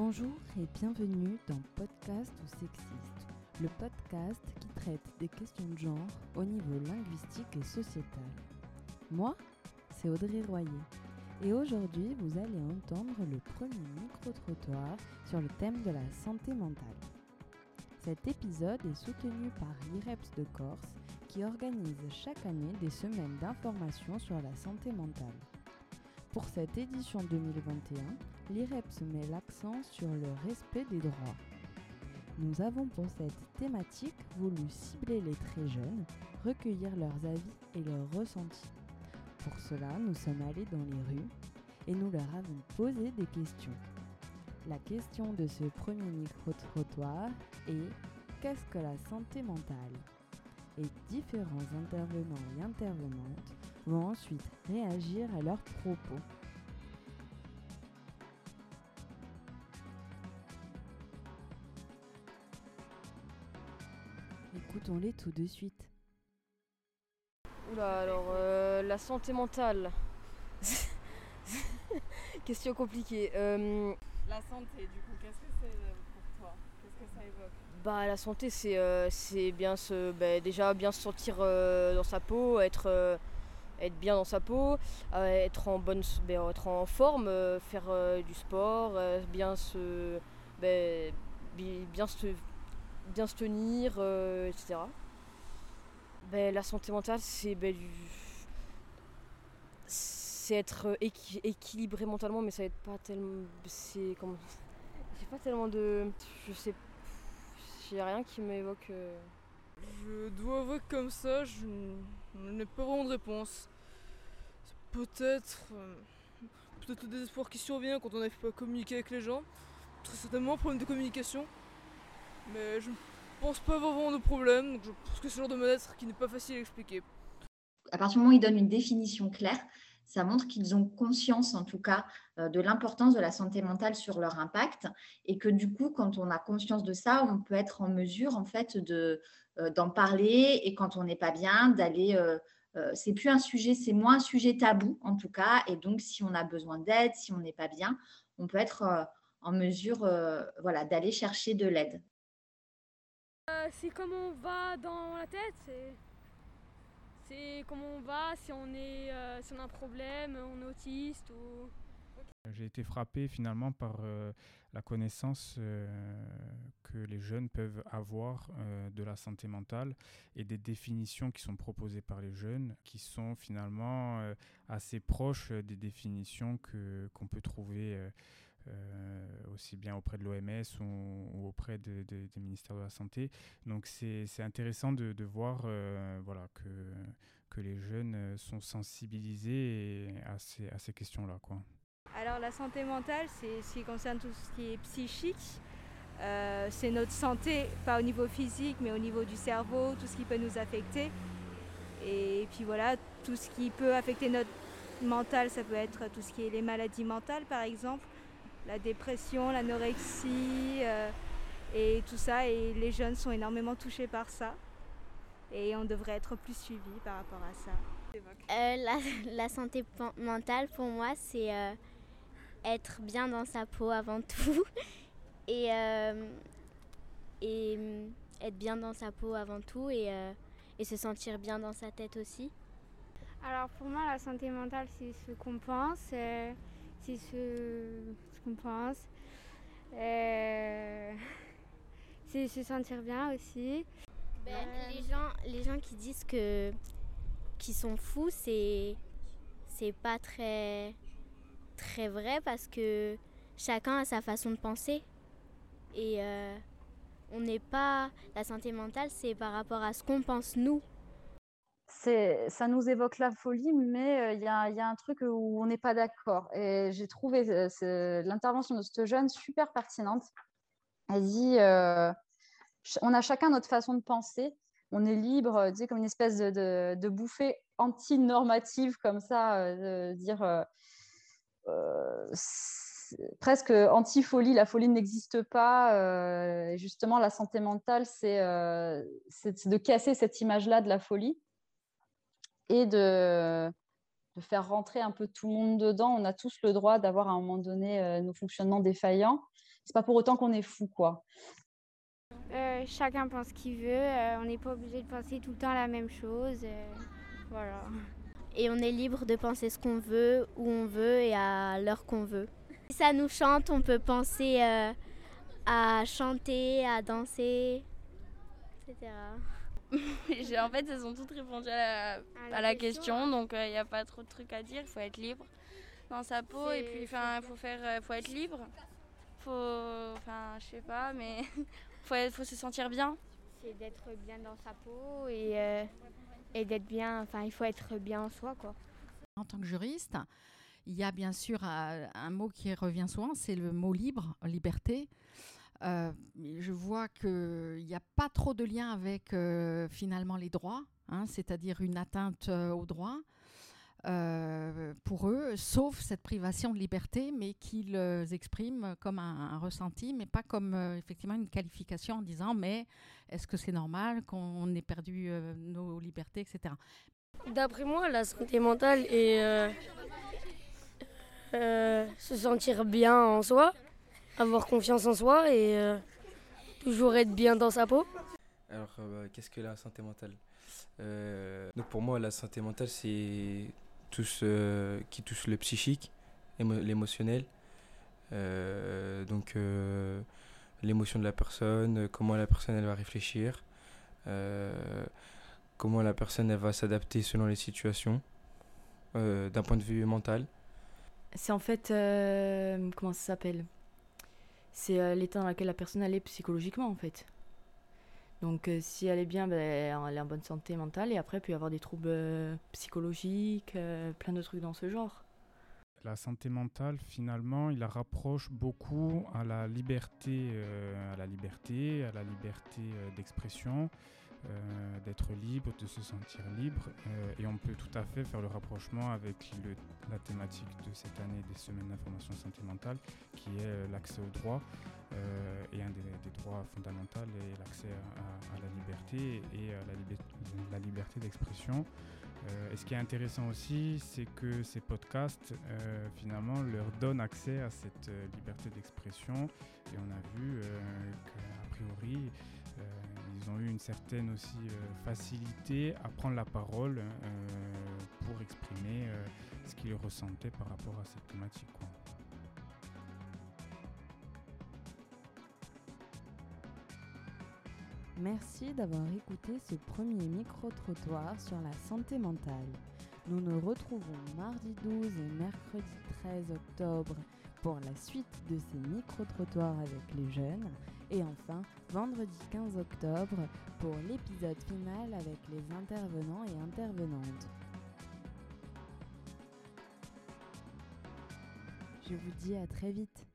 Bonjour et bienvenue dans Podcast ou Sexiste, le podcast qui traite des questions de genre au niveau linguistique et sociétal. Moi, c'est Audrey Royer et aujourd'hui vous allez entendre le premier micro-trottoir sur le thème de la santé mentale. Cet épisode est soutenu par l'IREPS de Corse qui organise chaque année des semaines d'information sur la santé mentale. Pour cette édition 2021, l'IREPS met l'accent sur le respect des droits. Nous avons pour cette thématique voulu cibler les très jeunes, recueillir leurs avis et leurs ressentis. Pour cela, nous sommes allés dans les rues et nous leur avons posé des questions. La question de ce premier micro-trottoir est Qu'est-ce que la santé mentale? Et différents intervenants et intervenantes vont ensuite réagir à leurs propos. Écoutons-les tout de suite. Oula, alors euh, la santé mentale. Question compliquée. Euh, La santé, du coup, qu'est-ce que c'est euh, pour toi? Qu'est-ce que ça évoque? Bah la santé c'est euh, c'est bien se bah, déjà bien se sentir euh, dans sa peau, être euh, être bien dans sa peau, euh, être en bonne bah, être en forme, euh, faire euh, du sport, euh, bien se bah, bi- bien se bien se tenir, euh, etc. Bah, la santé mentale c'est du- c'est être équi- équilibré mentalement mais ça être pas tellement c'est comme j'ai pas tellement de je sais j'ai rien qui m'évoque euh, Je dois avouer que comme ça, je n'ai pas vraiment de réponse. Peut-être. euh, Peut-être le désespoir qui survient quand on n'arrive pas à communiquer avec les gens. Très certainement un problème de communication. Mais je pense pas vraiment de problème. Donc je pense que c'est le genre de mal-être qui n'est pas facile à expliquer. à partir du moment où ils donnent une définition claire, ça montre qu'ils ont conscience, en tout cas, euh, de l'importance de la santé mentale sur leur impact et que du coup, quand on a conscience de ça, on peut être en mesure, en fait, de, euh, d'en parler et quand on n'est pas bien, d'aller. euh, c'est plus un sujet, c'est moins un sujet tabou, en tout cas. Et donc, si on a besoin d'aide, si on n'est pas bien, on peut être en mesure, voilà, d'aller chercher de l'aide. Euh, c'est comment on va dans la tête, c'est, comment on va, si on, est, euh, si on a un problème, on est autiste ou... J'ai été frappé finalement par euh, la connaissance que les jeunes peuvent avoir de la santé mentale et des définitions qui sont proposées par les jeunes qui sont finalement assez proches des définitions que, qu'on peut trouver aussi bien auprès de l'OMS ou, auprès de- de- des ministères de la Santé. Donc c'est, intéressant de, voir euh, voilà, que, que les jeunes euh, sont sensibilisés à ces, à ces questions-là. Alors la santé mentale, c'est ce qui concerne tout ce qui est psychique. Euh, c'est notre santé, pas au niveau physique, mais au niveau du cerveau, tout ce qui peut nous affecter. Et puis voilà, tout ce qui peut affecter notre mental, ça peut être tout ce qui est les maladies mentales, par exemple, la dépression, l'anorexie, euh, et tout ça. Et les jeunes sont énormément touchés par ça. Et on devrait être plus suivis par rapport à ça. Euh, la, la santé mentale, pour moi, c'est euh, être bien dans sa peau avant tout. Et, et être bien dans sa peau avant tout et, euh, et se sentir bien dans sa tête aussi. Alors pour moi, la santé mentale, c'est ce qu'on pense, euh, c'est ce, ce qu'on pense. Euh, c'est se sentir bien aussi. Ben, Euh, les, gens, les gens qui disent que qui sont fous, c'est c'est pas très très vrai parce que chacun a sa façon de penser et euh, on n'est pas la santé mentale, c'est par rapport à ce qu'on pense nous. Ça nous évoque la folie, mais euh, il y, a, un truc où on n'est pas d'accord. Et j'ai trouvé euh, l'intervention de cette jeune super pertinente. Elle dit, euh, on a chacun notre façon de penser. On est libre, tu comme une espèce de, bouffée anti-normative, comme ça, de dire presque anti-folie. La folie n'existe pas. justement, la santé mentale, c'est de casser cette image-là de la folie et de, de faire rentrer un peu tout le monde dedans. On a tous le droit d'avoir à un moment donné euh, nos fonctionnements défaillants. c'est pas pour autant qu'on est fou, quoi. Euh, chacun pense ce qu'il veut. euh, on n'est pas obligé de penser tout le temps la même chose. euh, voilà. Et on est libre de penser ce qu'on veut, où on veut et à l'heure qu'on veut. Si ça nous chante, on peut penser euh, à chanter, à danser, etc. J'ai- en fait, elles ont toutes répondu à la, À la à la question, question, donc il n'y a pas trop de trucs à dire. Il faut être libre dans sa peau et puis il faut, faire, euh, faut être libre. faut, enfin, je sais pas, mais faut, être- faut se sentir bien. C'est d'être bien dans sa peau et, euh, et d'être bien. Enfin, il faut être bien en soi, quoi. En tant que juriste, il y a bien sûr un, un mot qui revient souvent, c'est le mot libre, liberté. Euh, je vois qu'il n'y a pas trop de lien avec euh, finalement les droits, hein, c'est-à-dire une atteinte euh, aux droits pour eux, sauf cette privation de liberté, mais qu'ils expriment comme un, un ressenti, mais pas comme effectivement une qualification en disant mais est-ce que c'est normal qu'on ait perdu nos libertés, etc. D'après moi, la santé mentale est se sentir bien en soi, avoir confiance en soi et euh, toujours être bien dans sa peau. Alors, euh, bah, qu'est-ce que la santé mentale? Euh, donc Pour moi, la santé mentale, c'est tout ce qui touche le psychique, émo- l'émotionnel. Euh, donc, euh, l'émotion de la personne, comment la personne elle va réfléchir, euh, comment la personne elle va s'adapter selon les situations, euh, d'un point de vue mental. C'est en fait. euh, comment ça s'appelle? C'est euh, l'état dans lequel la personne est psychologiquement en fait. Donc euh, si elle est bien, ben, elle est en bonne santé mentale et après peut y avoir des troubles euh, psychologiques, plein de trucs dans ce genre. La santé mentale, finalement, il la rapproche beaucoup à la liberté, euh, à la liberté, à la liberté euh, d'expression, euh, d'être libre, de se sentir libre. et on peut tout à fait faire le rapprochement avec la thématique de cette année des semaines d'information santé mentale, qui est l'accès au droit. euh, et un des, droits fondamentaux est l'accès à, la liberté et à la liberté d'expression. Euh, et ce qui est intéressant aussi, c'est que ces podcasts, euh, finalement, leur donnent accès à cette euh, liberté d'expression. Et on a vu qu'a priori, ils ont eu une certaine aussi facilité à prendre la parole pour exprimer ce qu'ils ressentaient par rapport à cette thématique. Merci d'avoir écouté ce premier micro-trottoir sur la santé mentale. Nous nous retrouvons mardi 12 et mercredi 13 octobre pour la suite de ces micro-trottoirs avec les jeunes. Et enfin, vendredi 15 octobre pour l'épisode final avec les intervenants et intervenantes. Je vous dis à très vite.